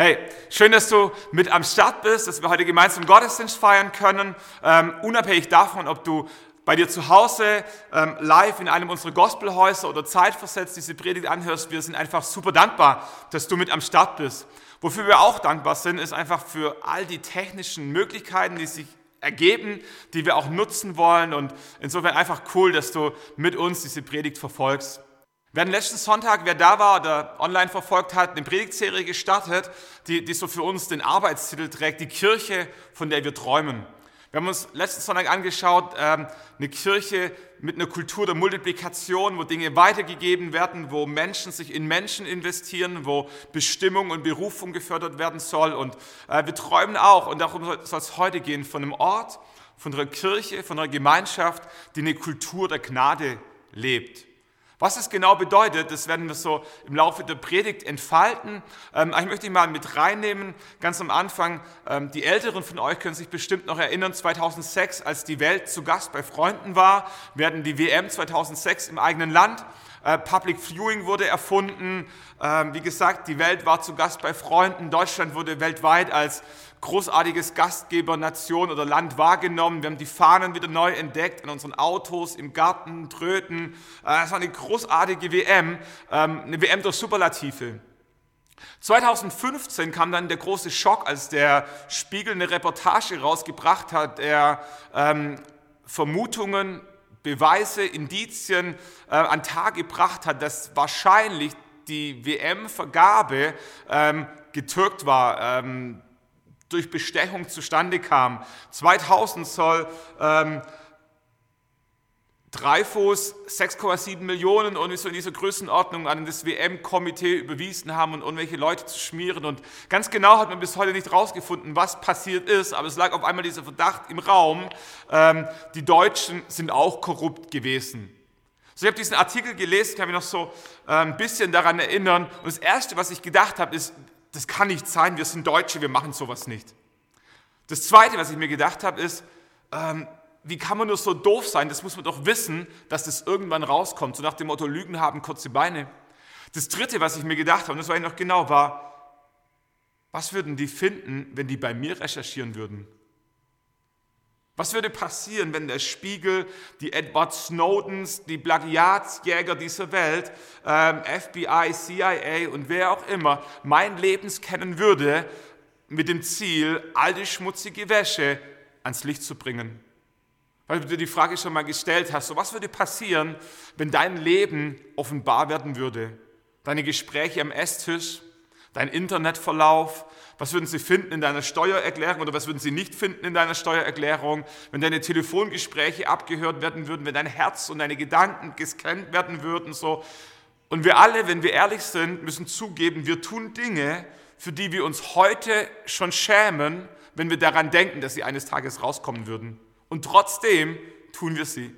Hey, schön, dass du mit am Start bist, dass wir heute gemeinsam Gottesdienst feiern können. Ähm, unabhängig davon, ob du bei dir zu Hause ähm, live in einem unserer Gospelhäuser oder zeitversetzt diese Predigt anhörst, wir sind einfach super dankbar, dass du mit am Start bist. Wofür wir auch dankbar sind, ist einfach für all die technischen Möglichkeiten, die sich ergeben, die wir auch nutzen wollen. Und insofern einfach cool, dass du mit uns diese Predigt verfolgst. Wir hatten letzten Sonntag, wer da war oder online verfolgt hat, eine Predigtserie gestartet, die, die so für uns den Arbeitstitel trägt, die Kirche, von der wir träumen. Wir haben uns letzten Sonntag angeschaut, ähm, eine Kirche mit einer Kultur der Multiplikation, wo Dinge weitergegeben werden, wo Menschen sich in Menschen investieren, wo Bestimmung und Berufung gefördert werden soll. Und äh, wir träumen auch, und darum soll es heute gehen, von einem Ort, von einer Kirche, von einer Gemeinschaft, die eine Kultur der Gnade lebt. Was es genau bedeutet, das werden wir so im Laufe der Predigt entfalten. Ähm, ich möchte mal mit reinnehmen, ganz am Anfang. Ähm, die Älteren von euch können sich bestimmt noch erinnern, 2006, als die Welt zu Gast bei Freunden war, werden die WM 2006 im eigenen Land. Äh, Public Viewing wurde erfunden. Ähm, wie gesagt, die Welt war zu Gast bei Freunden. Deutschland wurde weltweit als großartiges Gastgebernation oder Land wahrgenommen. Wir haben die Fahnen wieder neu entdeckt in unseren Autos, im Garten, Tröten. Äh, es war eine großartige WM, ähm, eine WM durch Superlative. 2015 kam dann der große Schock, als der Spiegel eine Reportage rausgebracht hat, der ähm, Vermutungen, Beweise, Indizien äh, an Tag gebracht hat, dass wahrscheinlich die WM-Vergabe ähm, getürkt war. Ähm, durch Bestechung zustande kam. 2000 soll ähm, Dreyfus 6,7 Millionen und so in dieser Größenordnung an das WM-Komitee überwiesen haben und irgendwelche Leute zu schmieren. Und ganz genau hat man bis heute nicht rausgefunden, was passiert ist, aber es lag auf einmal dieser Verdacht im Raum, ähm, die Deutschen sind auch korrupt gewesen. So, ich habe diesen Artikel gelesen, kann mich noch so äh, ein bisschen daran erinnern. Und das Erste, was ich gedacht habe, ist, das kann nicht sein, wir sind Deutsche, wir machen sowas nicht. Das Zweite, was ich mir gedacht habe, ist, ähm, wie kann man nur so doof sein? Das muss man doch wissen, dass das irgendwann rauskommt. So nach dem Motto, Lügen haben kurze Beine. Das Dritte, was ich mir gedacht habe, und das war ich noch genau, war, was würden die finden, wenn die bei mir recherchieren würden? Was würde passieren, wenn der Spiegel, die Edward Snowdens, die Plagiatsjäger dieser Welt, ähm, FBI, CIA und wer auch immer mein Lebens kennen würde, mit dem Ziel, alte schmutzige Wäsche ans Licht zu bringen? Weil du dir die Frage schon mal gestellt hast, so was würde passieren, wenn dein Leben offenbar werden würde? Deine Gespräche am Esstisch, dein Internetverlauf, was würden Sie finden in deiner Steuererklärung oder was würden Sie nicht finden in deiner Steuererklärung, wenn deine Telefongespräche abgehört werden würden, wenn dein Herz und deine Gedanken gescannt werden würden, so. Und wir alle, wenn wir ehrlich sind, müssen zugeben, wir tun Dinge, für die wir uns heute schon schämen, wenn wir daran denken, dass sie eines Tages rauskommen würden. Und trotzdem tun wir sie.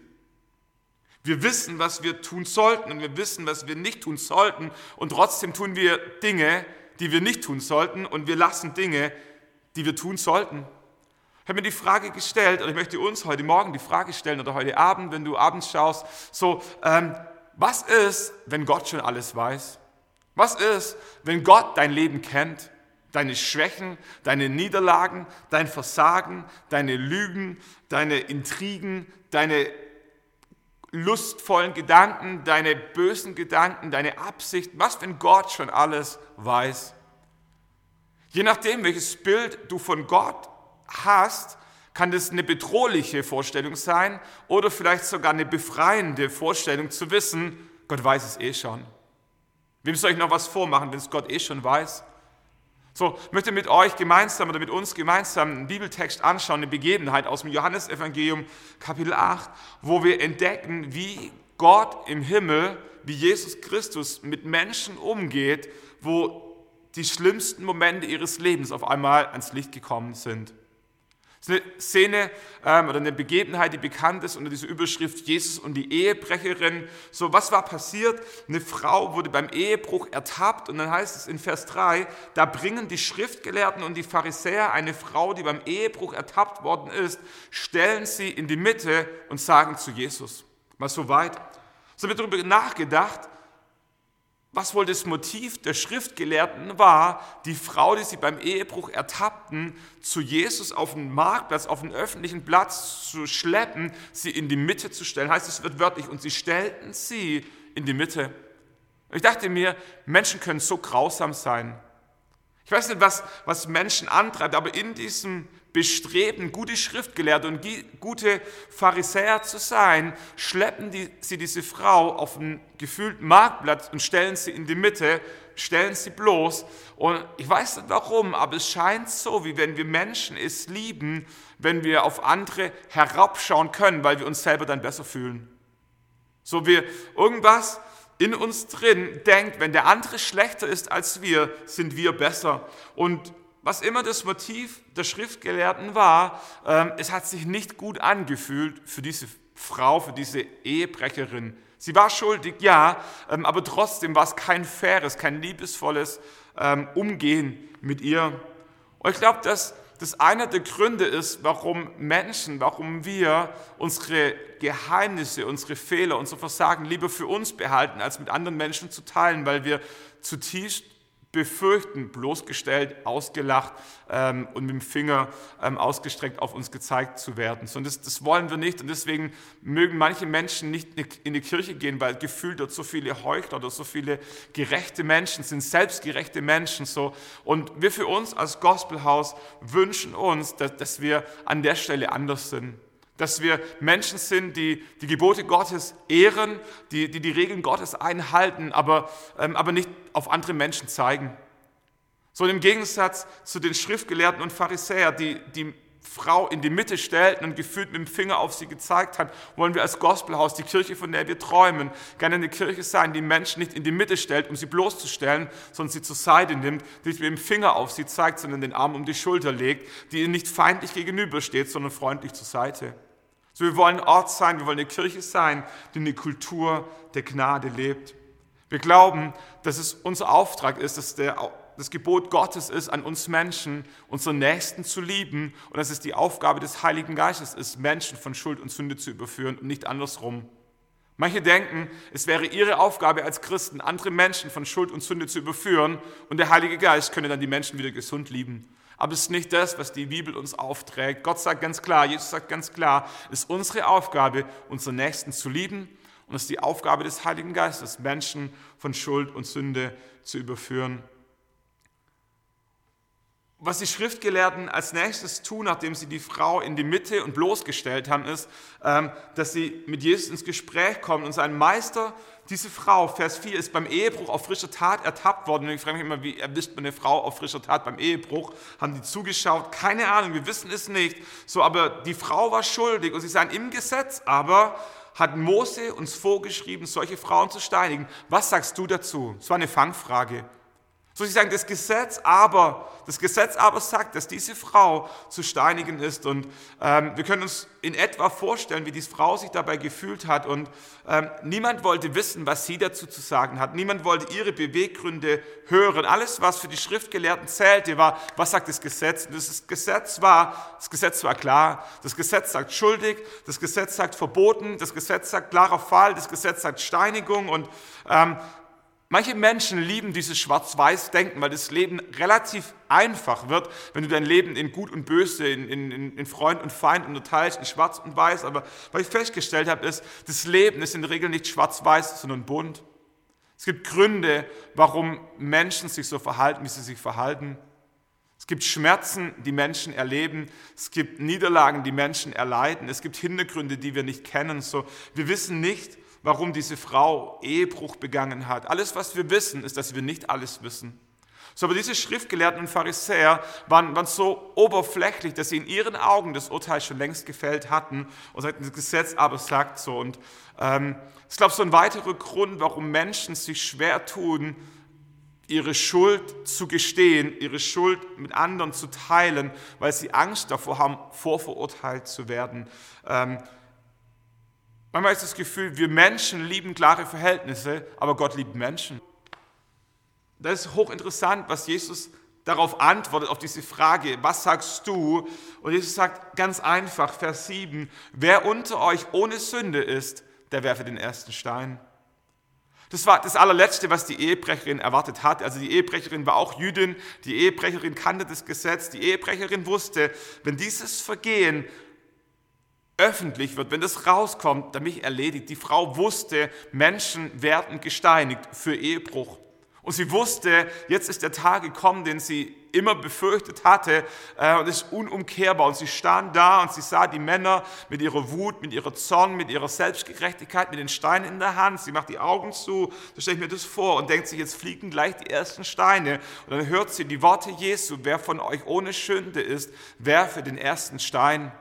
Wir wissen, was wir tun sollten und wir wissen, was wir nicht tun sollten. Und trotzdem tun wir Dinge, die wir nicht tun sollten und wir lassen Dinge, die wir tun sollten. Ich habe mir die Frage gestellt, oder ich möchte uns heute Morgen die Frage stellen oder heute Abend, wenn du abends schaust, so, ähm, was ist, wenn Gott schon alles weiß? Was ist, wenn Gott dein Leben kennt? Deine Schwächen, deine Niederlagen, dein Versagen, deine Lügen, deine Intrigen, deine lustvollen Gedanken, deine bösen Gedanken, deine Absichten, was, wenn Gott schon alles weiß? Je nachdem, welches Bild du von Gott hast, kann das eine bedrohliche Vorstellung sein oder vielleicht sogar eine befreiende Vorstellung zu wissen, Gott weiß es eh schon. Wem soll ich noch was vormachen, wenn es Gott eh schon weiß? So, ich möchte mit euch gemeinsam oder mit uns gemeinsam einen Bibeltext anschauen, eine Begebenheit aus dem Johannesevangelium Kapitel 8, wo wir entdecken, wie Gott im Himmel, wie Jesus Christus mit Menschen umgeht, wo die schlimmsten Momente ihres Lebens auf einmal ans Licht gekommen sind. Das ist eine Szene ähm, oder eine Begebenheit, die bekannt ist unter dieser Überschrift Jesus und die Ehebrecherin. So, was war passiert? Eine Frau wurde beim Ehebruch ertappt und dann heißt es in Vers 3, da bringen die Schriftgelehrten und die Pharisäer eine Frau, die beim Ehebruch ertappt worden ist, stellen sie in die Mitte und sagen zu Jesus. Mal so weit. So wird darüber nachgedacht, was wohl das Motiv der Schriftgelehrten war, die Frau, die sie beim Ehebruch ertappten, zu Jesus auf den Marktplatz, auf den öffentlichen Platz zu schleppen, sie in die Mitte zu stellen. Heißt es wird wörtlich, und sie stellten sie in die Mitte. Ich dachte mir, Menschen können so grausam sein. Ich weiß nicht, was, was Menschen antreibt, aber in diesem Bestreben, gute Schriftgelehrte und gute Pharisäer zu sein, schleppen die, sie diese Frau auf einen gefühlten Marktplatz und stellen sie in die Mitte, stellen sie bloß. Und ich weiß nicht warum, aber es scheint so, wie wenn wir Menschen es lieben, wenn wir auf andere herabschauen können, weil wir uns selber dann besser fühlen. So wie irgendwas in uns drin denkt, wenn der andere schlechter ist als wir, sind wir besser. Und was immer das Motiv der Schriftgelehrten war, ähm, es hat sich nicht gut angefühlt für diese Frau, für diese Ehebrecherin. Sie war schuldig, ja, ähm, aber trotzdem war es kein faires, kein liebesvolles ähm, Umgehen mit ihr. Und ich glaube, dass das einer der Gründe ist, warum Menschen, warum wir unsere Geheimnisse, unsere Fehler, unser Versagen lieber für uns behalten, als mit anderen Menschen zu teilen, weil wir zutiefst befürchten, bloßgestellt, ausgelacht ähm, und mit dem Finger ähm, ausgestreckt auf uns gezeigt zu werden. So, und das, das, wollen wir nicht und deswegen mögen manche Menschen nicht in die Kirche gehen, weil gefühlt dort so viele Heuchler oder so viele gerechte Menschen sind, selbstgerechte Menschen. So. Und wir für uns als Gospelhaus wünschen uns, dass, dass wir an der Stelle anders sind dass wir Menschen sind, die die Gebote Gottes ehren, die die, die Regeln Gottes einhalten, aber, ähm, aber nicht auf andere Menschen zeigen. So im Gegensatz zu den Schriftgelehrten und Pharisäern, die die Frau in die Mitte stellten und gefühlt mit dem Finger auf sie gezeigt hat, wollen wir als Gospelhaus, die Kirche, von der wir träumen, gerne eine Kirche sein, die Menschen nicht in die Mitte stellt, um sie bloßzustellen, sondern sie zur Seite nimmt, die nicht mit dem Finger auf sie zeigt, sondern den Arm um die Schulter legt, die ihnen nicht feindlich gegenübersteht, sondern freundlich zur Seite. Wir wollen ein Ort sein, wir wollen eine Kirche sein, die eine Kultur der Gnade lebt. Wir glauben, dass es unser Auftrag ist, dass der, das Gebot Gottes ist, an uns Menschen, unseren Nächsten zu lieben und dass es die Aufgabe des Heiligen Geistes ist, Menschen von Schuld und Sünde zu überführen und nicht andersrum. Manche denken, es wäre ihre Aufgabe als Christen, andere Menschen von Schuld und Sünde zu überführen und der Heilige Geist könne dann die Menschen wieder gesund lieben. Aber es ist nicht das, was die Bibel uns aufträgt. Gott sagt ganz klar, Jesus sagt ganz klar, es ist unsere Aufgabe, unseren Nächsten zu lieben. Und es ist die Aufgabe des Heiligen Geistes, Menschen von Schuld und Sünde zu überführen. Was die Schriftgelehrten als nächstes tun, nachdem sie die Frau in die Mitte und bloßgestellt haben, ist, ähm, dass sie mit Jesus ins Gespräch kommen und sagen, Meister, diese Frau, Vers 4, ist beim Ehebruch auf frischer Tat ertappt worden. Und ich frage mich immer, wie erwischt man eine Frau auf frischer Tat beim Ehebruch? Haben die zugeschaut? Keine Ahnung, wir wissen es nicht. So, aber die Frau war schuldig und sie sagen, im Gesetz aber hat Mose uns vorgeschrieben, solche Frauen zu steinigen. Was sagst du dazu? Das war eine Fangfrage. So sie sagen, das Gesetz aber, das Gesetz aber sagt, dass diese Frau zu steinigen ist. Und ähm, wir können uns in etwa vorstellen, wie diese Frau sich dabei gefühlt hat. Und ähm, niemand wollte wissen, was sie dazu zu sagen hat. Niemand wollte ihre Beweggründe hören. Alles, was für die Schriftgelehrten zählte, war, was sagt das Gesetz? Und das Gesetz war, das Gesetz war klar. Das Gesetz sagt schuldig, das Gesetz sagt verboten, das Gesetz sagt klarer Fall, das Gesetz sagt Steinigung. Und ähm, Manche Menschen lieben dieses Schwarz-Weiß-Denken, weil das Leben relativ einfach wird, wenn du dein Leben in Gut und Böse, in, in, in Freund und Feind unterteilst, in Schwarz und Weiß. Aber was ich festgestellt habe, ist, das Leben ist in der Regel nicht schwarz-weiß, sondern bunt. Es gibt Gründe, warum Menschen sich so verhalten, wie sie sich verhalten. Es gibt Schmerzen, die Menschen erleben. Es gibt Niederlagen, die Menschen erleiden. Es gibt Hintergründe, die wir nicht kennen. So, wir wissen nicht, warum diese Frau Ehebruch begangen hat. Alles, was wir wissen, ist, dass wir nicht alles wissen. So, aber diese Schriftgelehrten und Pharisäer waren, waren so oberflächlich, dass sie in ihren Augen das Urteil schon längst gefällt hatten und das Gesetz aber sagt so. Und ähm, ich glaube, so ein weiterer Grund, warum Menschen sich schwer tun, ihre Schuld zu gestehen, ihre Schuld mit anderen zu teilen, weil sie Angst davor haben, vorverurteilt zu werden. Ähm, Manchmal ist das Gefühl, wir Menschen lieben klare Verhältnisse, aber Gott liebt Menschen. Das ist hochinteressant, was Jesus darauf antwortet, auf diese Frage, was sagst du? Und Jesus sagt ganz einfach, Vers 7, wer unter euch ohne Sünde ist, der werfe den ersten Stein. Das war das allerletzte, was die Ehebrecherin erwartet hat. Also die Ehebrecherin war auch Jüdin, die Ehebrecherin kannte das Gesetz, die Ehebrecherin wusste, wenn dieses Vergehen öffentlich wird, wenn das rauskommt, dann mich erledigt. Die Frau wusste, Menschen werden gesteinigt für Ehebruch. Und sie wusste, jetzt ist der Tag gekommen, den sie immer befürchtet hatte äh, und ist unumkehrbar. Und sie stand da und sie sah die Männer mit ihrer Wut, mit ihrer Zorn, mit ihrer Selbstgerechtigkeit, mit den Steinen in der Hand. Sie macht die Augen zu, so stelle ich mir das vor und denkt sich, jetzt fliegen gleich die ersten Steine. Und dann hört sie die Worte Jesu, wer von euch ohne Schönde ist, werfe den ersten Stein.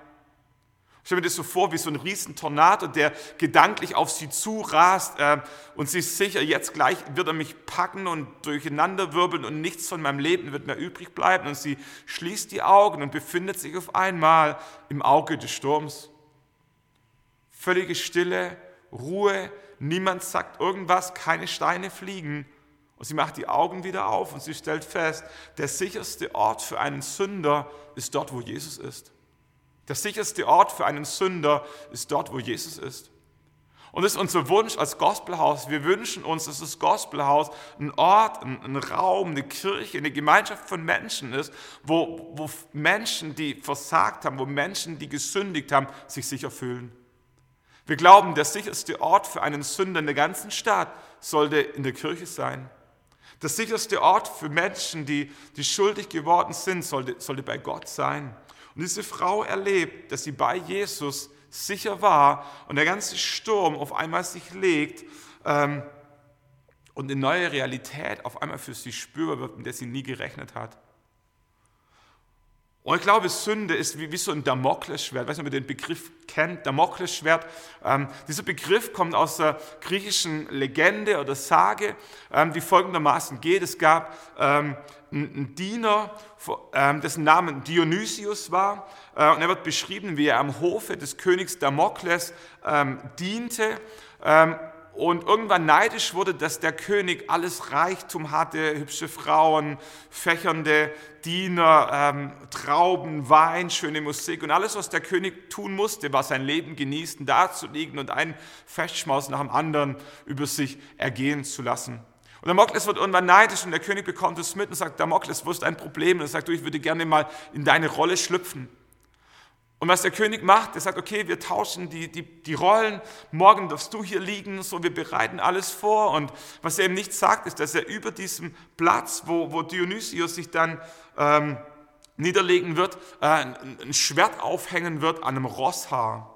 Ich stelle mir das so vor wie so ein Riesentornado, der gedanklich auf sie zurast äh, und sie ist sicher, jetzt gleich wird er mich packen und durcheinander wirbeln und nichts von meinem Leben wird mehr übrig bleiben. Und sie schließt die Augen und befindet sich auf einmal im Auge des Sturms. Völlige Stille, Ruhe, niemand sagt irgendwas, keine Steine fliegen. Und sie macht die Augen wieder auf und sie stellt fest, der sicherste Ort für einen Sünder ist dort, wo Jesus ist. Der sicherste Ort für einen Sünder ist dort, wo Jesus ist. Und das ist unser Wunsch als Gospelhaus. Wir wünschen uns, dass das Gospelhaus ein Ort, ein, ein Raum, eine Kirche, eine Gemeinschaft von Menschen ist, wo, wo Menschen, die versagt haben, wo Menschen, die gesündigt haben, sich sicher fühlen. Wir glauben, der sicherste Ort für einen Sünder in der ganzen Stadt sollte in der Kirche sein. Der sicherste Ort für Menschen, die, die schuldig geworden sind, sollte, sollte bei Gott sein. Und diese Frau erlebt, dass sie bei Jesus sicher war und der ganze Sturm auf einmal sich legt ähm, und eine neue Realität auf einmal für sie spürbar wird, mit der sie nie gerechnet hat. Und ich glaube, Sünde ist wie, wie so ein Damoklesschwert. Ich weiß nicht, ob ihr den Begriff kennt, Damoklesschwert. Ähm, dieser Begriff kommt aus der griechischen Legende oder Sage, ähm, die folgendermaßen geht. Es gab ähm, einen Diener, ähm, dessen Name Dionysius war. Äh, und er wird beschrieben, wie er am Hofe des Königs Damokles ähm, diente ähm, und irgendwann neidisch wurde, dass der König alles Reichtum hatte, hübsche Frauen, fächernde Diener, Trauben, Wein, schöne Musik und alles, was der König tun musste, war sein Leben genießen, da zu liegen und einen Festschmaus nach dem anderen über sich ergehen zu lassen. Und Damokles wird irgendwann neidisch und der König bekommt es mit und sagt, Damokles, wo ist ein Problem? Und er sagt, du, ich würde gerne mal in deine Rolle schlüpfen. Und was der König macht, er sagt, okay, wir tauschen die, die, die Rollen, morgen darfst du hier liegen, so wir bereiten alles vor. Und was er ihm nicht sagt, ist, dass er über diesem Platz, wo, wo Dionysius sich dann ähm, niederlegen wird, äh, ein Schwert aufhängen wird an einem Rosshaar.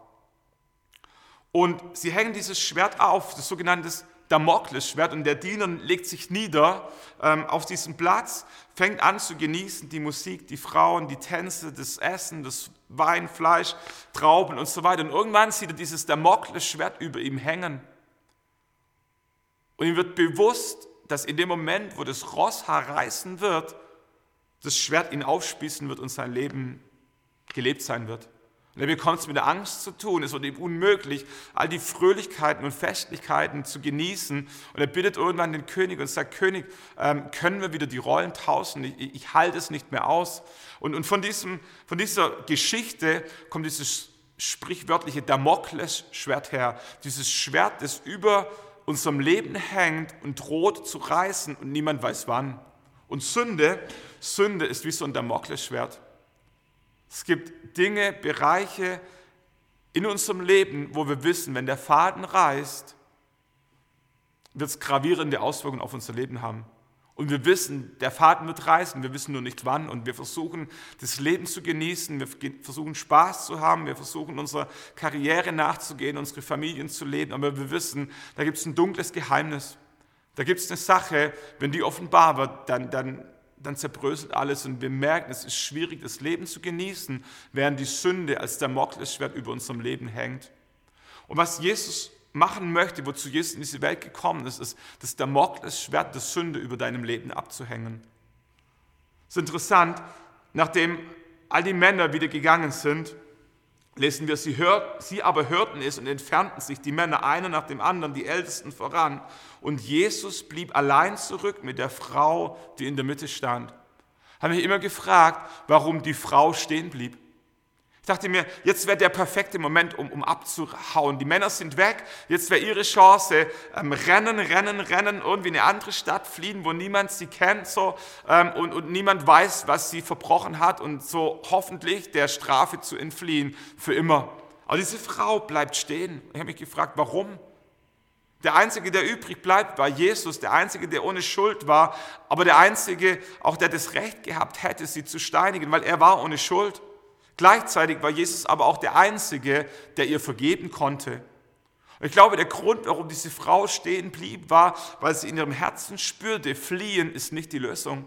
Und sie hängen dieses Schwert auf, das sogenannte Damoklesschwert und der Diener legt sich nieder ähm, auf diesem Platz, fängt an zu genießen die Musik, die Frauen, die Tänze, das Essen, das Wein, Fleisch, Trauben und so weiter. Und irgendwann sieht er dieses Damoklesschwert über ihm hängen. Und ihm wird bewusst, dass in dem Moment, wo das Rosshaar reißen wird, das Schwert ihn aufspießen wird und sein Leben gelebt sein wird. Und er bekommt es mit der Angst zu tun. Es wird ihm unmöglich, all die Fröhlichkeiten und Festlichkeiten zu genießen. Und er bittet irgendwann den König und sagt, König, ähm, können wir wieder die Rollen tauschen? Ich, ich halte es nicht mehr aus. Und, und von, diesem, von dieser Geschichte kommt dieses sprichwörtliche Damoklesschwert her. Dieses Schwert, das über unserem Leben hängt und droht zu reißen und niemand weiß wann. Und Sünde, Sünde ist wie so ein Damoklesschwert. Es gibt Dinge, Bereiche in unserem Leben, wo wir wissen, wenn der Faden reißt, wird es gravierende Auswirkungen auf unser Leben haben. Und wir wissen, der Faden wird reißen, wir wissen nur nicht wann. Und wir versuchen, das Leben zu genießen, wir versuchen, Spaß zu haben, wir versuchen, unserer Karriere nachzugehen, unsere Familien zu leben. Aber wir wissen, da gibt es ein dunkles Geheimnis. Da gibt es eine Sache, wenn die offenbar wird, dann, dann dann zerbröselt alles und wir merken, es ist schwierig, das Leben zu genießen, während die Sünde als Damoklesschwert über unserem Leben hängt. Und was Jesus machen möchte, wozu Jesus in diese Welt gekommen ist, ist das Damoklesschwert der Sünde über deinem Leben abzuhängen. Es ist interessant, nachdem all die Männer wieder gegangen sind, lesen wir, sie, hört, sie aber hörten es und entfernten sich, die Männer einer nach dem anderen, die Ältesten voran. Und Jesus blieb allein zurück mit der Frau, die in der Mitte stand. Habe mich immer gefragt, warum die Frau stehen blieb. Ich dachte mir, jetzt wäre der perfekte Moment, um, um abzuhauen. Die Männer sind weg, jetzt wäre ihre Chance, ähm, rennen, rennen, rennen, irgendwie in eine andere Stadt fliehen, wo niemand sie kennt so, ähm, und, und niemand weiß, was sie verbrochen hat und so hoffentlich der Strafe zu entfliehen für immer. Aber diese Frau bleibt stehen. Ich habe mich gefragt, warum? Der Einzige, der übrig bleibt, war Jesus, der Einzige, der ohne Schuld war, aber der Einzige, auch der das Recht gehabt hätte, sie zu steinigen, weil er war ohne Schuld. Gleichzeitig war Jesus aber auch der Einzige, der ihr vergeben konnte. Ich glaube, der Grund, warum diese Frau stehen blieb, war, weil sie in ihrem Herzen spürte, fliehen ist nicht die Lösung.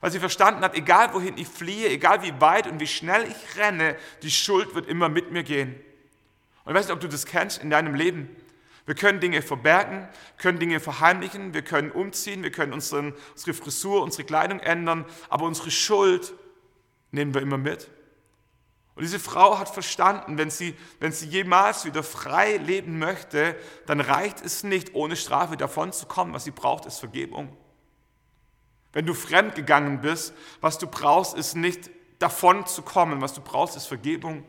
Weil sie verstanden hat, egal wohin ich fliehe, egal wie weit und wie schnell ich renne, die Schuld wird immer mit mir gehen. Und ich weiß nicht, ob du das kennst in deinem Leben. Wir können Dinge verbergen, können Dinge verheimlichen, wir können umziehen, wir können unseren, unsere Frisur, unsere Kleidung ändern, aber unsere Schuld nehmen wir immer mit. Und diese Frau hat verstanden, wenn sie, wenn sie jemals wieder frei leben möchte, dann reicht es nicht, ohne Strafe davon zu kommen. Was sie braucht, ist Vergebung. Wenn du fremd gegangen bist, was du brauchst, ist nicht davon zu kommen. Was du brauchst, ist Vergebung.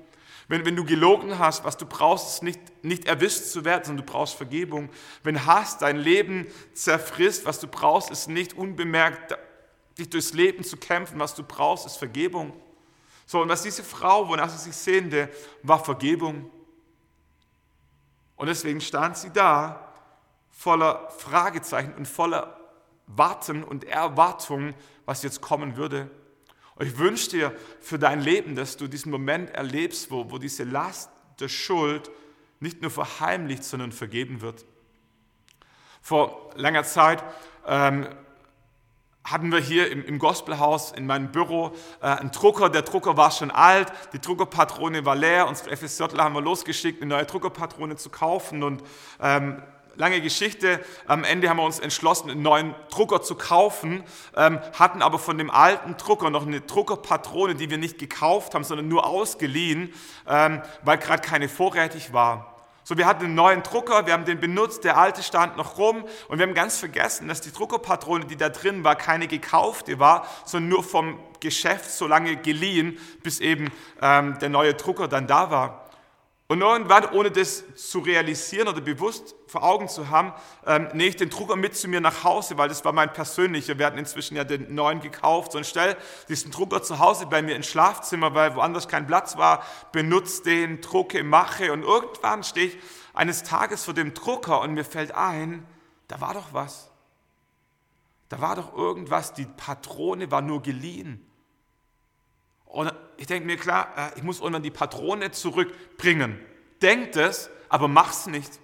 Wenn, wenn du gelogen hast, was du brauchst, ist nicht, nicht erwischt zu werden, sondern du brauchst Vergebung. Wenn Hass dein Leben zerfrisst, was du brauchst, ist nicht unbemerkt, dich durchs Leben zu kämpfen. Was du brauchst, ist Vergebung. So, und was diese Frau, wonach sie sich sehnte, war Vergebung. Und deswegen stand sie da voller Fragezeichen und voller Warten und Erwartung, was jetzt kommen würde. Und ich wünsche dir für dein Leben, dass du diesen Moment erlebst, wo, wo diese Last der Schuld nicht nur verheimlicht, sondern vergeben wird. Vor langer Zeit ähm, hatten wir hier im, im Gospelhaus in meinem Büro äh, einen Drucker. Der Drucker war schon alt, die Druckerpatrone war leer. Unsere FSJler haben wir losgeschickt, eine neue Druckerpatrone zu kaufen. Und ähm, lange Geschichte, am Ende haben wir uns entschlossen, einen neuen Drucker zu kaufen, ähm, hatten aber von dem alten Drucker noch eine Druckerpatrone, die wir nicht gekauft haben, sondern nur ausgeliehen, ähm, weil gerade keine vorrätig war. So, wir hatten einen neuen Drucker, wir haben den benutzt, der alte stand noch rum und wir haben ganz vergessen, dass die Druckerpatrone, die da drin war, keine gekaufte war, sondern nur vom Geschäft so lange geliehen, bis eben ähm, der neue Drucker dann da war. Und irgendwann, ohne das zu realisieren oder bewusst vor Augen zu haben, ähm, nehme ich den Drucker mit zu mir nach Hause, weil das war mein persönlicher. Wir hatten inzwischen ja den neuen gekauft. Und stell diesen Drucker zu Hause bei mir ins Schlafzimmer, weil woanders kein Platz war, benutze den, drucke, mache. Und irgendwann stehe ich eines Tages vor dem Drucker und mir fällt ein, da war doch was. Da war doch irgendwas, die Patrone war nur geliehen. Und ich denke mir, klar, äh, ich muss irgendwann die Patrone zurückbringen. Denkt es, aber mach's nicht.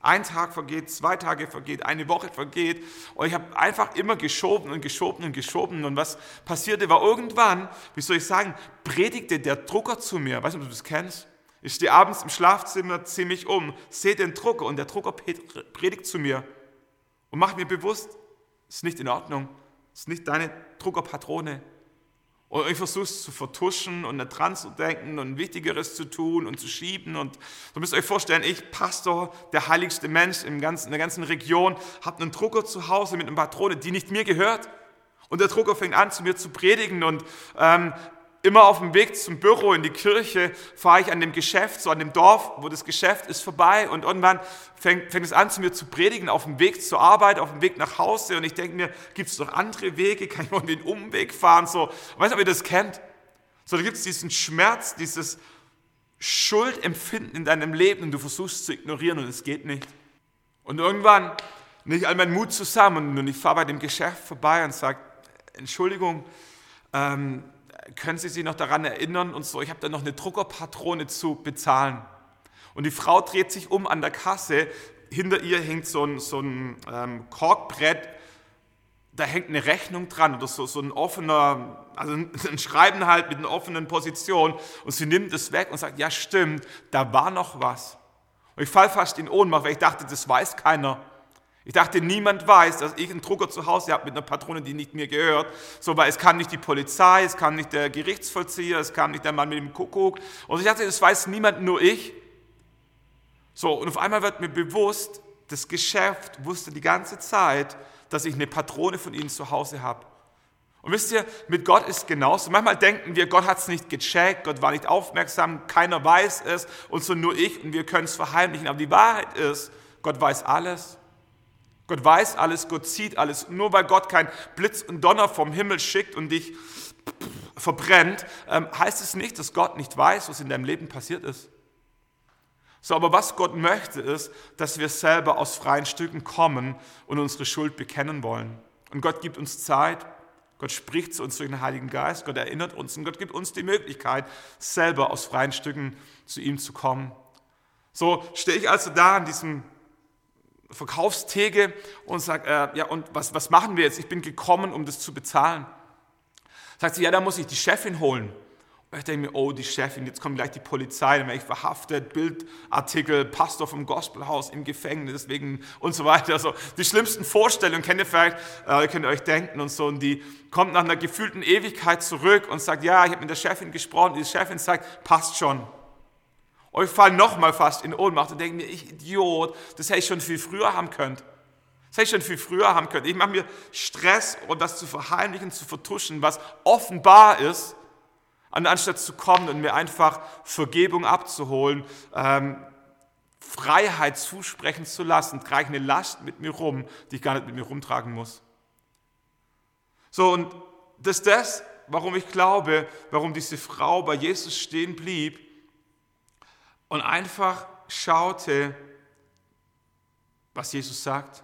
Ein Tag vergeht, zwei Tage vergeht, eine Woche vergeht. Und ich habe einfach immer geschoben und geschoben und geschoben. Und was passierte war irgendwann, wie soll ich sagen, predigte der Drucker zu mir. Weißt du, ob du das kennst? Ich stehe abends im Schlafzimmer, ziehe mich um, sehe den Drucker und der Drucker predigt zu mir und macht mir bewusst, es ist nicht in Ordnung, es ist nicht deine Druckerpatrone. Und ich versuche es zu vertuschen und nicht dran zu denken und Wichtigeres zu tun und zu schieben. Und du müsst euch vorstellen, ich, Pastor, der heiligste Mensch im ganzen, in der ganzen Region, habe einen Drucker zu Hause mit einer Patrone, die nicht mir gehört. Und der Drucker fängt an, zu mir zu predigen. Und ähm, Immer auf dem Weg zum Büro in die Kirche fahre ich an dem Geschäft, so an dem Dorf, wo das Geschäft ist, vorbei und irgendwann fängt, fängt es an, zu mir zu predigen, auf dem Weg zur Arbeit, auf dem Weg nach Hause und ich denke mir, gibt es doch andere Wege, kann ich mal den Umweg fahren, so. Ich weiß nicht, ob ihr das kennt. So, da gibt es diesen Schmerz, dieses Schuldempfinden in deinem Leben und du versuchst zu ignorieren und es geht nicht. Und irgendwann ich all meinen Mut zusammen und ich fahre bei dem Geschäft vorbei und sage, Entschuldigung, ähm, können Sie sich noch daran erinnern und so, ich habe da noch eine Druckerpatrone zu bezahlen. Und die Frau dreht sich um an der Kasse, hinter ihr hängt so ein, so ein ähm, Korkbrett, da hängt eine Rechnung dran oder so, so ein offener, also ein Schreiben halt mit einer offenen Position und sie nimmt es weg und sagt, ja stimmt, da war noch was. Und ich fall fast in Ohnmacht, weil ich dachte, das weiß keiner. Ich dachte, niemand weiß, dass ich einen Drucker zu Hause habe mit einer Patrone, die nicht mir gehört. So, weil es kam nicht die Polizei, es kam nicht der Gerichtsvollzieher, es kam nicht der Mann mit dem Kuckuck. Und ich dachte, das weiß niemand, nur ich. So, und auf einmal wird mir bewusst, das Geschäft wusste die ganze Zeit, dass ich eine Patrone von ihnen zu Hause habe. Und wisst ihr, mit Gott ist genauso. Manchmal denken wir, Gott hat es nicht gecheckt, Gott war nicht aufmerksam, keiner weiß es und so nur ich und wir können es verheimlichen. Aber die Wahrheit ist, Gott weiß alles. Gott weiß alles, Gott sieht alles. Nur weil Gott kein Blitz und Donner vom Himmel schickt und dich verbrennt, ähm, heißt es nicht, dass Gott nicht weiß, was in deinem Leben passiert ist. So, aber was Gott möchte, ist, dass wir selber aus freien Stücken kommen und unsere Schuld bekennen wollen. Und Gott gibt uns Zeit, Gott spricht zu uns durch den Heiligen Geist, Gott erinnert uns und Gott gibt uns die Möglichkeit, selber aus freien Stücken zu ihm zu kommen. So stehe ich also da an diesem Verkaufstheke und sage, äh, ja, und was, was machen wir jetzt? Ich bin gekommen, um das zu bezahlen. Sagt sie, ja, da muss ich die Chefin holen. Und ich denke mir, oh, die Chefin, jetzt kommt gleich die Polizei, dann werde ich verhaftet, Bildartikel, Pastor vom Gospelhaus im Gefängnis wegen und so weiter. Also die schlimmsten Vorstellungen kennt ihr vielleicht, äh, könnt ihr euch denken und so. Und die kommt nach einer gefühlten Ewigkeit zurück und sagt, ja, ich habe mit der Chefin gesprochen. Die Chefin sagt, passt schon. Und ich falle nochmal fast in Ohnmacht und denke mir, ich Idiot, das hätte ich schon viel früher haben können. Das hätte ich schon viel früher haben können. Ich mache mir Stress, um das zu verheimlichen, zu vertuschen, was offenbar ist anstatt zu kommen und mir einfach Vergebung abzuholen, ähm, Freiheit zusprechen zu lassen, trage ich eine Last mit mir rum, die ich gar nicht mit mir rumtragen muss. So, und das ist das, warum ich glaube, warum diese Frau bei Jesus stehen blieb und einfach schaute, was Jesus sagt.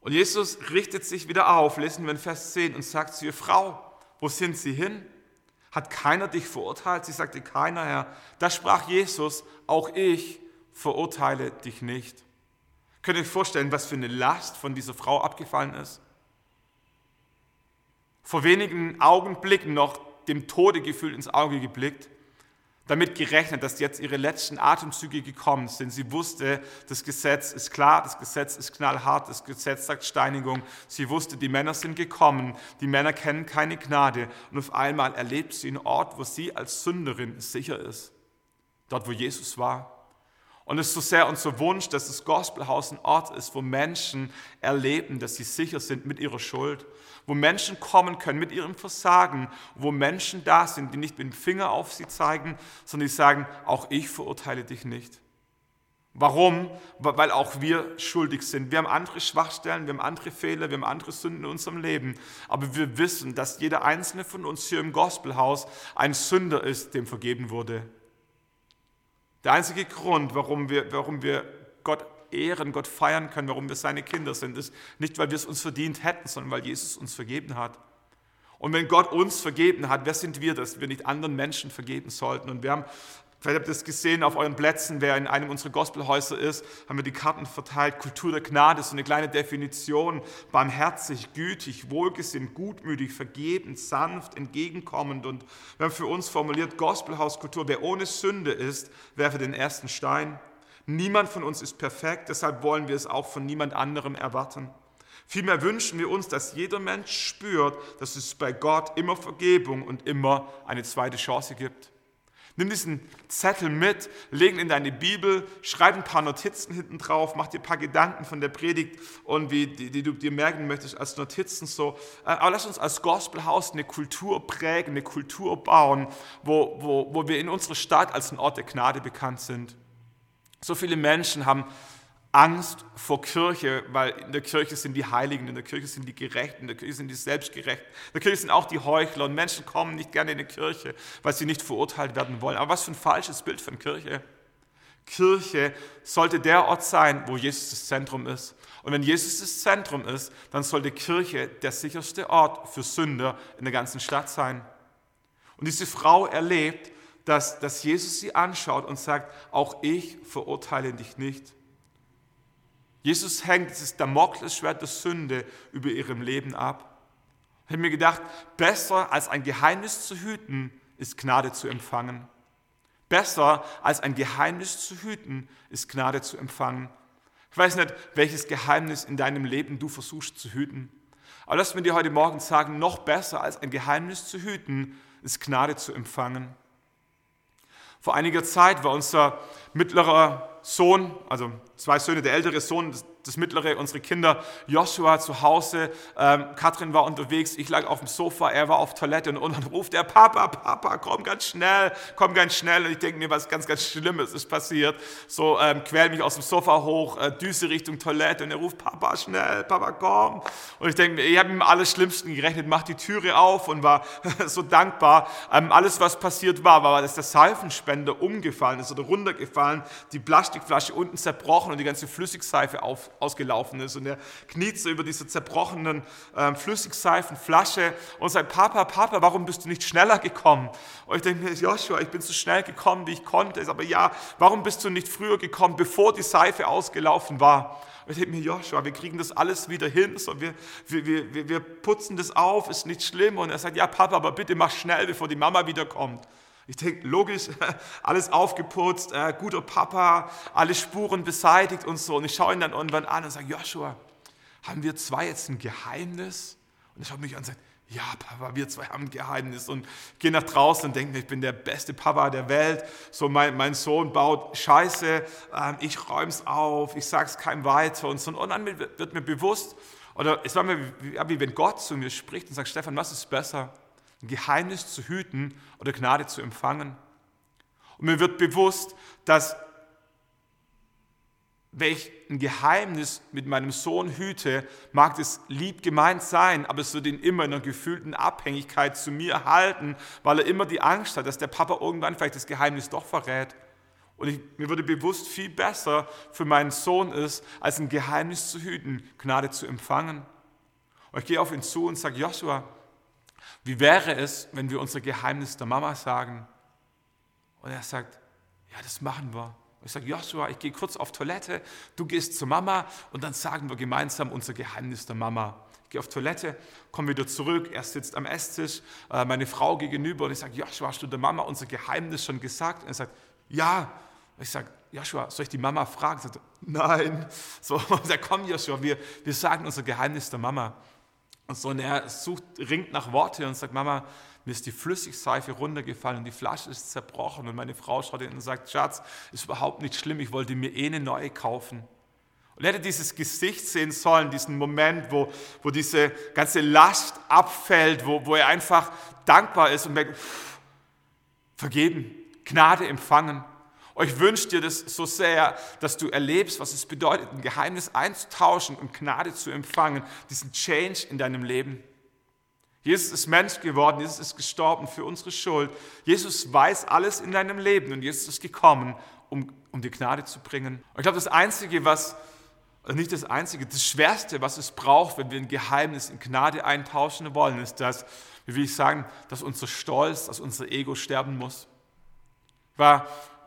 Und Jesus richtet sich wieder auf, lesen wir in Vers 10 und sagt zu ihr, Frau, wo sind Sie hin? Hat keiner dich verurteilt? Sie sagte, keiner, Herr. Da sprach Jesus, auch ich verurteile dich nicht. Könnt ihr euch vorstellen, was für eine Last von dieser Frau abgefallen ist? Vor wenigen Augenblicken noch dem Tode gefühlt ins Auge geblickt damit gerechnet, dass jetzt ihre letzten Atemzüge gekommen sind. Sie wusste, das Gesetz ist klar, das Gesetz ist knallhart, das Gesetz sagt Steinigung. Sie wusste, die Männer sind gekommen, die Männer kennen keine Gnade. Und auf einmal erlebt sie einen Ort, wo sie als Sünderin sicher ist. Dort, wo Jesus war. Und es ist so sehr unser Wunsch, dass das Gospelhaus ein Ort ist, wo Menschen erleben, dass sie sicher sind mit ihrer Schuld, wo Menschen kommen können mit ihrem Versagen, wo Menschen da sind, die nicht mit dem Finger auf sie zeigen, sondern die sagen, auch ich verurteile dich nicht. Warum? Weil auch wir schuldig sind. Wir haben andere Schwachstellen, wir haben andere Fehler, wir haben andere Sünden in unserem Leben. Aber wir wissen, dass jeder einzelne von uns hier im Gospelhaus ein Sünder ist, dem vergeben wurde. Der einzige Grund, warum wir, warum wir Gott ehren, Gott feiern können, warum wir seine Kinder sind, ist nicht, weil wir es uns verdient hätten, sondern weil Jesus uns vergeben hat. Und wenn Gott uns vergeben hat, wer sind wir, dass wir nicht anderen Menschen vergeben sollten? Und wir haben, vielleicht habt ihr das gesehen auf euren Plätzen, wer in einem unserer Gospelhäuser ist, haben wir die Karten verteilt. Kultur der Gnade, so eine kleine Definition. Barmherzig, gütig, wohlgesinnt, gutmütig, vergebend, sanft, entgegenkommend. Und wir haben für uns formuliert, Gospelhauskultur, wer ohne Sünde ist, werfe den ersten Stein. Niemand von uns ist perfekt, deshalb wollen wir es auch von niemand anderem erwarten. Vielmehr wünschen wir uns, dass jeder Mensch spürt, dass es bei Gott immer Vergebung und immer eine zweite Chance gibt. Nimm diesen Zettel mit, leg ihn in deine Bibel, schreib ein paar Notizen hinten drauf, mach dir ein paar Gedanken von der Predigt und wie, die, die du dir merken möchtest als Notizen so. Äh, aber lass uns als Gospelhaus eine Kultur prägen, eine Kultur bauen, wo, wo, wo wir in unserer Stadt als ein Ort der Gnade bekannt sind. So viele Menschen haben Angst vor Kirche, weil in der Kirche sind die Heiligen, in der Kirche sind die Gerechten, in der Kirche sind die Selbstgerechten, in der Kirche sind auch die Heuchler und Menschen kommen nicht gerne in die Kirche, weil sie nicht verurteilt werden wollen. Aber was für ein falsches Bild von Kirche. Kirche sollte der Ort sein, wo Jesus das Zentrum ist. Und wenn Jesus das Zentrum ist, dann sollte Kirche der sicherste Ort für Sünder in der ganzen Stadt sein. Und diese Frau erlebt, dass, dass Jesus sie anschaut und sagt, auch ich verurteile dich nicht. Jesus hängt dieses Damoklesschwert der Sünde über ihrem Leben ab. Ich habe mir gedacht, besser als ein Geheimnis zu hüten, ist Gnade zu empfangen. Besser als ein Geheimnis zu hüten, ist Gnade zu empfangen. Ich weiß nicht, welches Geheimnis in deinem Leben du versuchst zu hüten. Aber lass mir dir heute Morgen sagen, noch besser als ein Geheimnis zu hüten, ist Gnade zu empfangen. Vor einiger Zeit war unser mittlerer Sohn, also zwei Söhne, der ältere Sohn, das mittlere, unsere Kinder, Joshua zu Hause, ähm, Katrin war unterwegs, ich lag auf dem Sofa, er war auf Toilette und, und dann ruft er, Papa, Papa, komm ganz schnell, komm ganz schnell. Und ich denke mir, was ganz, ganz Schlimmes ist passiert. So ähm, quäl mich aus dem Sofa hoch, äh, Düse Richtung Toilette und er ruft, Papa, schnell, Papa, komm. Und ich denke mir, ich habe ihm alles Schlimmsten gerechnet, mach die Türe auf und war so dankbar. Ähm, alles, was passiert war, war, dass der Seifenspender umgefallen ist oder runtergefallen, die Plastikflasche unten zerbrochen und die ganze Flüssigseife auf, ausgelaufen ist. Und er kniet so über diese zerbrochenen ähm, Flüssigseifenflasche und sagt, Papa, Papa, warum bist du nicht schneller gekommen? Und ich denke mir, Joshua, ich bin so schnell gekommen, wie ich konnte. Aber ja, warum bist du nicht früher gekommen, bevor die Seife ausgelaufen war? Und ich denke mir, Joshua, wir kriegen das alles wieder hin, so wir, wir, wir, wir putzen das auf, ist nicht schlimm. Und er sagt, ja Papa, aber bitte mach schnell, bevor die Mama wiederkommt. Ich denke, logisch, alles aufgeputzt, äh, guter Papa, alle Spuren beseitigt und so. Und ich schaue ihn dann irgendwann an und sage, Joshua, haben wir zwei jetzt ein Geheimnis? Und er schaut mich an und sagt, ja, Papa, wir zwei haben ein Geheimnis und gehe nach draußen und denke, ich bin der beste Papa der Welt. So, mein, mein Sohn baut Scheiße, äh, ich räume es auf, ich sage es keinem weiter und so. Und dann wird mir bewusst, oder es war mir wie wenn Gott zu mir spricht und sagt, Stefan, was ist besser? Ein Geheimnis zu hüten oder Gnade zu empfangen. Und mir wird bewusst, dass wenn ich ein Geheimnis mit meinem Sohn hüte, mag es lieb gemeint sein, aber es wird ihn immer in einer gefühlten Abhängigkeit zu mir halten, weil er immer die Angst hat, dass der Papa irgendwann vielleicht das Geheimnis doch verrät. Und ich, mir würde bewusst viel besser für meinen Sohn ist, als ein Geheimnis zu hüten, Gnade zu empfangen. Und ich gehe auf ihn zu und sage, Joshua, wie wäre es, wenn wir unser Geheimnis der Mama sagen? Und er sagt, ja, das machen wir. Ich sage, Joshua, ich gehe kurz auf Toilette, du gehst zur Mama und dann sagen wir gemeinsam unser Geheimnis der Mama. Ich gehe auf Toilette, komme wieder zurück, er sitzt am Esstisch, äh, meine Frau gegenüber und ich sage, Joshua, hast du der Mama unser Geheimnis schon gesagt? Und er sagt, ja. Ich sage, Joshua, soll ich die Mama fragen? Er sagt, nein. So, und er komm Joshua, wir, wir sagen unser Geheimnis der Mama. So, und er sucht, ringt nach Worte und sagt, Mama, mir ist die Flüssigseife runtergefallen und die Flasche ist zerbrochen. Und meine Frau schaut ihn und sagt, Schatz, ist überhaupt nicht schlimm, ich wollte mir eh eine neue kaufen. Und er hätte dieses Gesicht sehen sollen, diesen Moment, wo, wo diese ganze Last abfällt, wo, wo er einfach dankbar ist und merkt, vergeben, Gnade empfangen. Ich wünsche dir das so sehr, dass du erlebst, was es bedeutet, ein Geheimnis einzutauschen und Gnade zu empfangen, diesen Change in deinem Leben. Jesus ist Mensch geworden, Jesus ist gestorben für unsere Schuld. Jesus weiß alles in deinem Leben und Jesus ist gekommen, um, um dir Gnade zu bringen. Und ich glaube, das Einzige, was, also nicht das Einzige, das Schwerste, was es braucht, wenn wir ein Geheimnis in Gnade eintauschen wollen, ist das, wie will ich sagen, dass unser Stolz, dass unser Ego sterben muss. War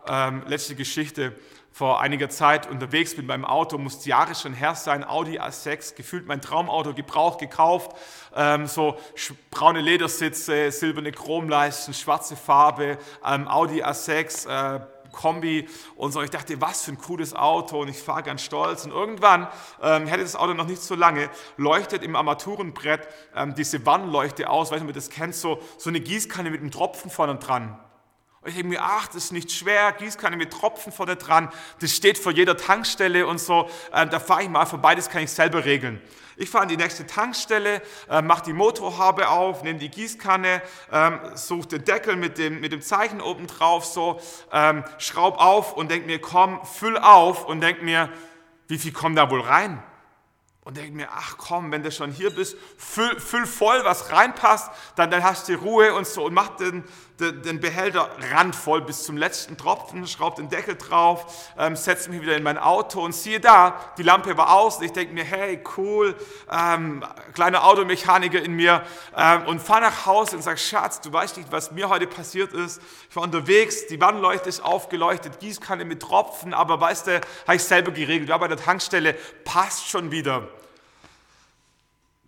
ähm, letzte Geschichte, vor einiger Zeit unterwegs mit meinem Auto, muss Jahre schon her sein, Audi A6, gefühlt mein Traumauto, gebraucht, gekauft, ähm, so braune Ledersitze, silberne Chromleisten, schwarze Farbe, ähm, Audi A6, äh, Kombi und so. Ich dachte, was für ein cooles Auto und ich fahre ganz stolz. Und irgendwann, ähm, hätte das Auto noch nicht so lange, leuchtet im Armaturenbrett ähm, diese Warnleuchte aus, weiß nicht, ob ihr das kennt, so, so eine Gießkanne mit einem Tropfen vorne dran. Und ich denke mir, ach, das ist nicht schwer, Gießkanne mit Tropfen vorne dran, das steht vor jeder Tankstelle und so, äh, da fahre ich mal vorbei, das kann ich selber regeln. Ich fahre an die nächste Tankstelle, äh, mache die Motorhaube auf, nehme die Gießkanne, ähm, suche den Deckel mit dem, mit dem Zeichen oben drauf, so, ähm, schraub auf und denke mir, komm, füll auf und denke mir, wie viel kommt da wohl rein? und denke mir, ach komm, wenn du schon hier bist, füll, füll voll, was reinpasst, dann, dann hast du Ruhe und so und mach den, den, Behälter randvoll bis zum letzten Tropfen, schraub den Deckel drauf, ähm, setze mich wieder in mein Auto und siehe da, die Lampe war aus ich denke mir, hey, cool, ähm, kleiner Automechaniker in mir ähm, und fahre nach Hause und sage, Schatz, du weißt nicht, was mir heute passiert ist. Ich war unterwegs, die Wannleuchte ist aufgeleuchtet, Gießkanne mit Tropfen, aber weißt du, habe ich selber geregelt, war bei der Tankstelle, passt schon wieder.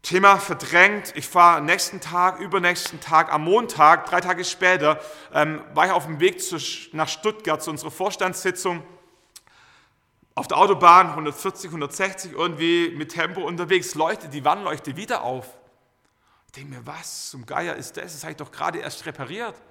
Thema verdrängt. Ich fahre nächsten Tag, übernächsten Tag, am Montag, drei Tage später, ähm, war ich auf dem Weg zu, nach Stuttgart zu unserer Vorstandssitzung. Auf der Autobahn 140, 160 irgendwie mit Tempo unterwegs, leuchtet die Warnleuchte wieder auf. Ich denke mir, was zum Geier ist das? Das habe ich doch gerade erst repariert.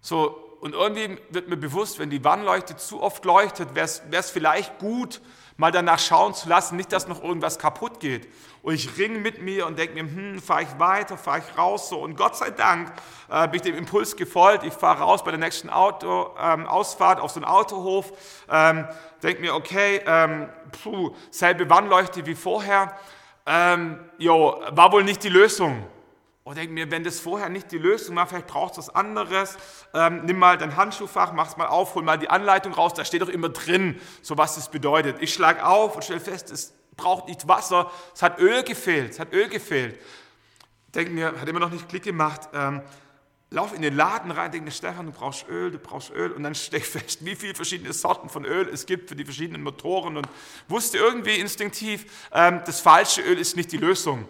So, und irgendwie wird mir bewusst, wenn die Warnleuchte zu oft leuchtet, wäre es vielleicht gut, mal danach schauen zu lassen, nicht, dass noch irgendwas kaputt geht. Und ich ringe mit mir und denke mir, hm, fahre ich weiter, fahre ich raus so. Und Gott sei Dank äh, bin ich dem Impuls gefolgt. Ich fahre raus bei der nächsten Auto, ähm, Ausfahrt auf so einen Autohof, ähm, denke mir, okay, ähm, puh, selbe Warnleuchte wie vorher. Ähm, jo, war wohl nicht die Lösung. Und denke mir, wenn das vorher nicht die Lösung war, vielleicht brauchst du was anderes. Ähm, nimm mal dein Handschuhfach, mach es mal auf, hol mal die Anleitung raus, da steht doch immer drin, so was das bedeutet. Ich schlage auf und stelle fest, es braucht nicht Wasser, es hat Öl gefehlt, es hat Öl gefehlt. Denke mir, hat immer noch nicht Klick gemacht. Ähm, lauf in den Laden rein, denke mir, Stefan, du brauchst Öl, du brauchst Öl. Und dann stelle ich fest, wie viele verschiedene Sorten von Öl es gibt für die verschiedenen Motoren und wusste irgendwie instinktiv, ähm, das falsche Öl ist nicht die Lösung.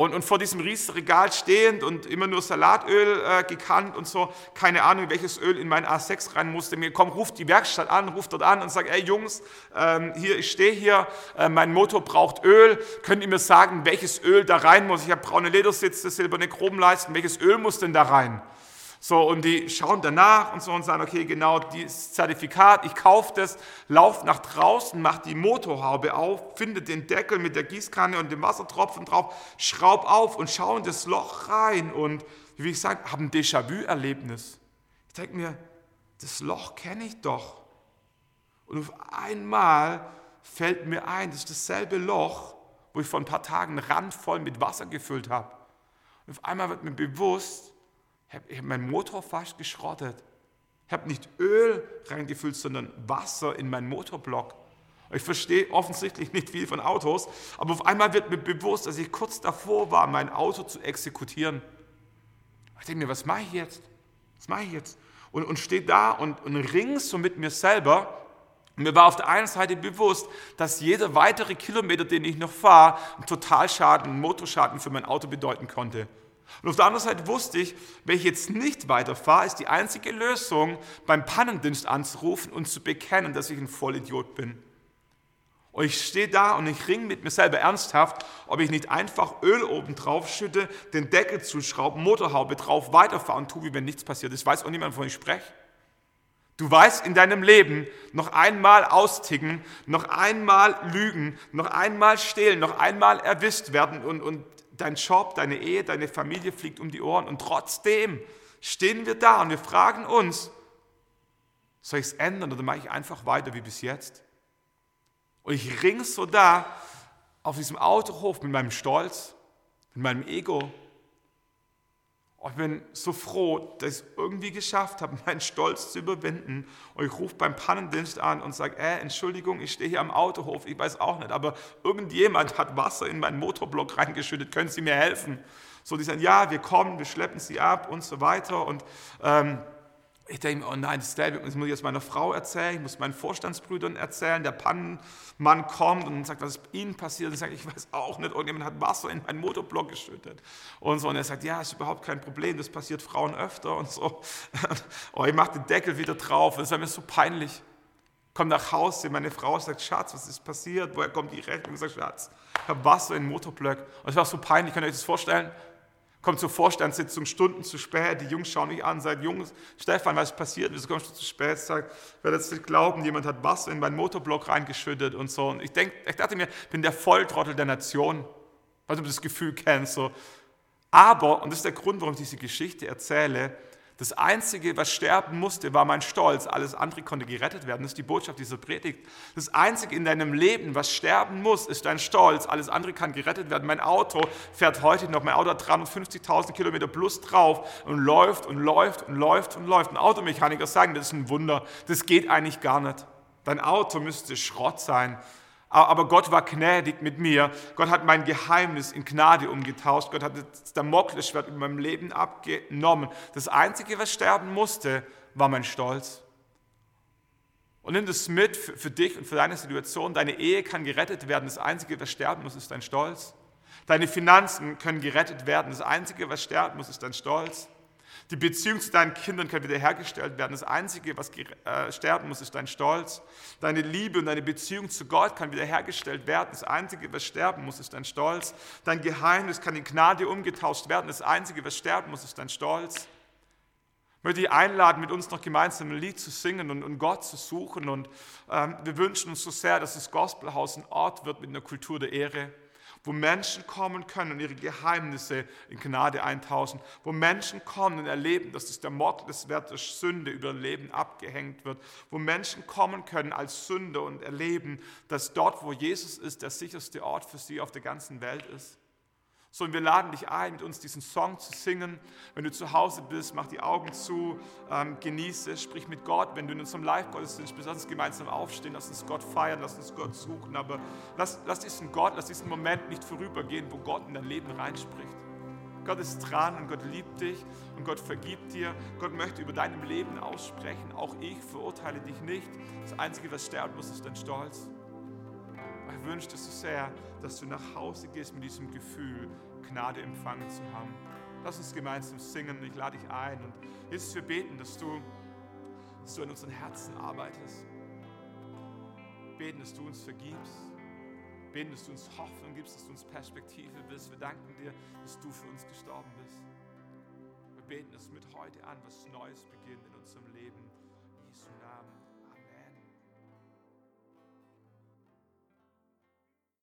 Und, und vor diesem Riesenregal stehend und immer nur Salatöl äh, gekannt und so, keine Ahnung, welches Öl in mein A6 rein musste. Mir komm, ruft die Werkstatt an, ruft dort an und sagt, ey Jungs, ähm, hier, ich stehe hier, äh, mein Motor braucht Öl, könnt ihr mir sagen, welches Öl da rein muss? Ich habe braune Ledersitze, silberne Chromleisten, welches Öl muss denn da rein? So, und die schauen danach und so und sagen, okay, genau, dieses Zertifikat, ich kaufe das, lauf nach draußen, mach die Motorhaube auf, finde den Deckel mit der Gießkanne und dem Wassertropfen drauf, schraub auf und schau in das Loch rein und, wie ich sage, habe ein Déjà-vu-Erlebnis. Ich denke mir, das Loch kenne ich doch. Und auf einmal fällt mir ein, das ist dasselbe Loch, wo ich vor ein paar Tagen randvoll mit Wasser gefüllt habe. Und auf einmal wird mir bewusst, ich habe meinen Motor fast geschrottet. Ich habe nicht Öl reingefüllt, sondern Wasser in meinen Motorblock. Ich verstehe offensichtlich nicht viel von Autos, aber auf einmal wird mir bewusst, dass ich kurz davor war, mein Auto zu exekutieren. Ich denke mir, was mache ich jetzt? Was mache ich jetzt? Und, und stehe da und, und ring so mit mir selber. Und mir war auf der einen Seite bewusst, dass jeder weitere Kilometer, den ich noch fahre, einen Totalschaden, einen Motorschaden für mein Auto bedeuten konnte. Und auf der anderen Seite wusste ich, wenn ich jetzt nicht weiterfahre, ist die einzige Lösung, beim Pannendienst anzurufen und zu bekennen, dass ich ein Vollidiot bin. Und ich stehe da und ich ringe mit mir selber ernsthaft, ob ich nicht einfach Öl oben drauf schütte, den Deckel zuschrauben, Motorhaube drauf, weiterfahren tue, wie wenn nichts passiert ist. Weiß auch niemand, wovon ich spreche. Du weißt in deinem Leben noch einmal austicken, noch einmal lügen, noch einmal stehlen, noch einmal erwischt werden und, und dein Job, deine Ehe, deine Familie fliegt um die Ohren und trotzdem stehen wir da und wir fragen uns, soll ich es ändern oder mache ich einfach weiter wie bis jetzt? Und ich ringe so da auf diesem Autohof mit meinem Stolz, mit meinem Ego, und ich bin so froh, dass ich es irgendwie geschafft habe, meinen Stolz zu überwinden. Und ich rufe beim Pannendienst an und sage, äh, Entschuldigung, ich stehe hier am Autohof, ich weiß auch nicht, aber irgendjemand hat Wasser in meinen Motorblock reingeschüttet, können Sie mir helfen? So, die sagen, ja, wir kommen, wir schleppen Sie ab und so weiter. Und ähm, ich denke mir, oh nein, das, das muss ich jetzt meiner Frau erzählen, ich muss meinen Vorstandsbrüdern erzählen. Der Pannenmann kommt und sagt, was ist Ihnen passiert? Und ich sage, ich weiß auch nicht, irgendjemand hat Wasser in meinen Motorblock geschüttet. Und so, und er sagt, ja, ist überhaupt kein Problem, das passiert Frauen öfter und so. oh, ich mache den Deckel wieder drauf, das war mir so peinlich. Komm nach Hause, meine Frau sagt, Schatz, was ist passiert? Woher kommt die Rechnung? Ich sage, Schatz, ich habe Wasser in den Motorblock. Und es war so peinlich, könnt ihr euch das vorstellen? Kommt zur Vorstandssitzung Stunden zu spät, die Jungs schauen mich an, sagen, Jungs, Stefan, was ist passiert? Wieso kommst du zu spät? Ich werde jetzt nicht glauben, jemand hat Wasser in meinen Motorblock reingeschüttet und so. Und ich, denk, ich dachte mir, ich bin der Volltrottel der Nation. Weil du das Gefühl kennst. So. Aber, und das ist der Grund, warum ich diese Geschichte erzähle, das Einzige, was sterben musste, war mein Stolz. Alles andere konnte gerettet werden. Das ist die Botschaft dieser Predigt. Das Einzige in deinem Leben, was sterben muss, ist dein Stolz. Alles andere kann gerettet werden. Mein Auto fährt heute noch, mein Auto hat 350.000 Kilometer plus drauf und läuft und läuft und läuft und läuft. Ein Automechaniker sagen, das ist ein Wunder. Das geht eigentlich gar nicht. Dein Auto müsste Schrott sein. Aber Gott war gnädig mit mir. Gott hat mein Geheimnis in Gnade umgetauscht. Gott hat das Damoklesschwert in meinem Leben abgenommen. Das Einzige, was sterben musste, war mein Stolz. Und nimm das mit für dich und für deine Situation. Deine Ehe kann gerettet werden. Das Einzige, was sterben muss, ist dein Stolz. Deine Finanzen können gerettet werden. Das Einzige, was sterben muss, ist dein Stolz. Die Beziehung zu deinen Kindern kann wiederhergestellt werden. Das Einzige, was äh, sterben muss, ist dein Stolz. Deine Liebe und deine Beziehung zu Gott kann wiederhergestellt werden. Das Einzige, was sterben muss, ist dein Stolz. Dein Geheimnis kann in Gnade umgetauscht werden. Das Einzige, was sterben muss, ist dein Stolz. Ich möchte dich einladen, mit uns noch gemeinsam ein Lied zu singen und, und Gott zu suchen. Und ähm, wir wünschen uns so sehr, dass das Gospelhaus ein Ort wird mit einer Kultur der Ehre, wo Menschen kommen können und ihre Geheimnisse in Gnade eintauschen, wo Menschen kommen und erleben, dass das der Mord des Wert der Sünde über Leben abgehängt wird, wo Menschen kommen können als Sünder und erleben, dass dort, wo Jesus ist, der sicherste Ort für sie auf der ganzen Welt ist. So, und wir laden dich ein, mit uns diesen Song zu singen. Wenn du zu Hause bist, mach die Augen zu, ähm, genieße, sprich mit Gott. Wenn du in unserem Live-Gottesdienst bist, lass uns gemeinsam aufstehen, lass uns Gott feiern, lass uns Gott suchen. Aber lass, lass diesen Gott, lass diesen Moment nicht vorübergehen, wo Gott in dein Leben reinspricht. Gott ist dran und Gott liebt dich und Gott vergibt dir. Gott möchte über deinem Leben aussprechen. Auch ich verurteile dich nicht. Das Einzige, was sterben muss, ist dein Stolz. Ich wünsche dir so sehr, dass du nach Hause gehst mit diesem Gefühl, Gnade empfangen zu haben. Lass uns gemeinsam singen. Ich lade dich ein. Und Jesus, wir beten, dass du, dass du in unseren Herzen arbeitest. Beten, dass du uns vergibst. Beten, dass du uns Hoffnung gibst, dass du uns Perspektive bist. Wir danken dir, dass du für uns gestorben bist. Wir beten, dass mit heute an was Neues beginnt.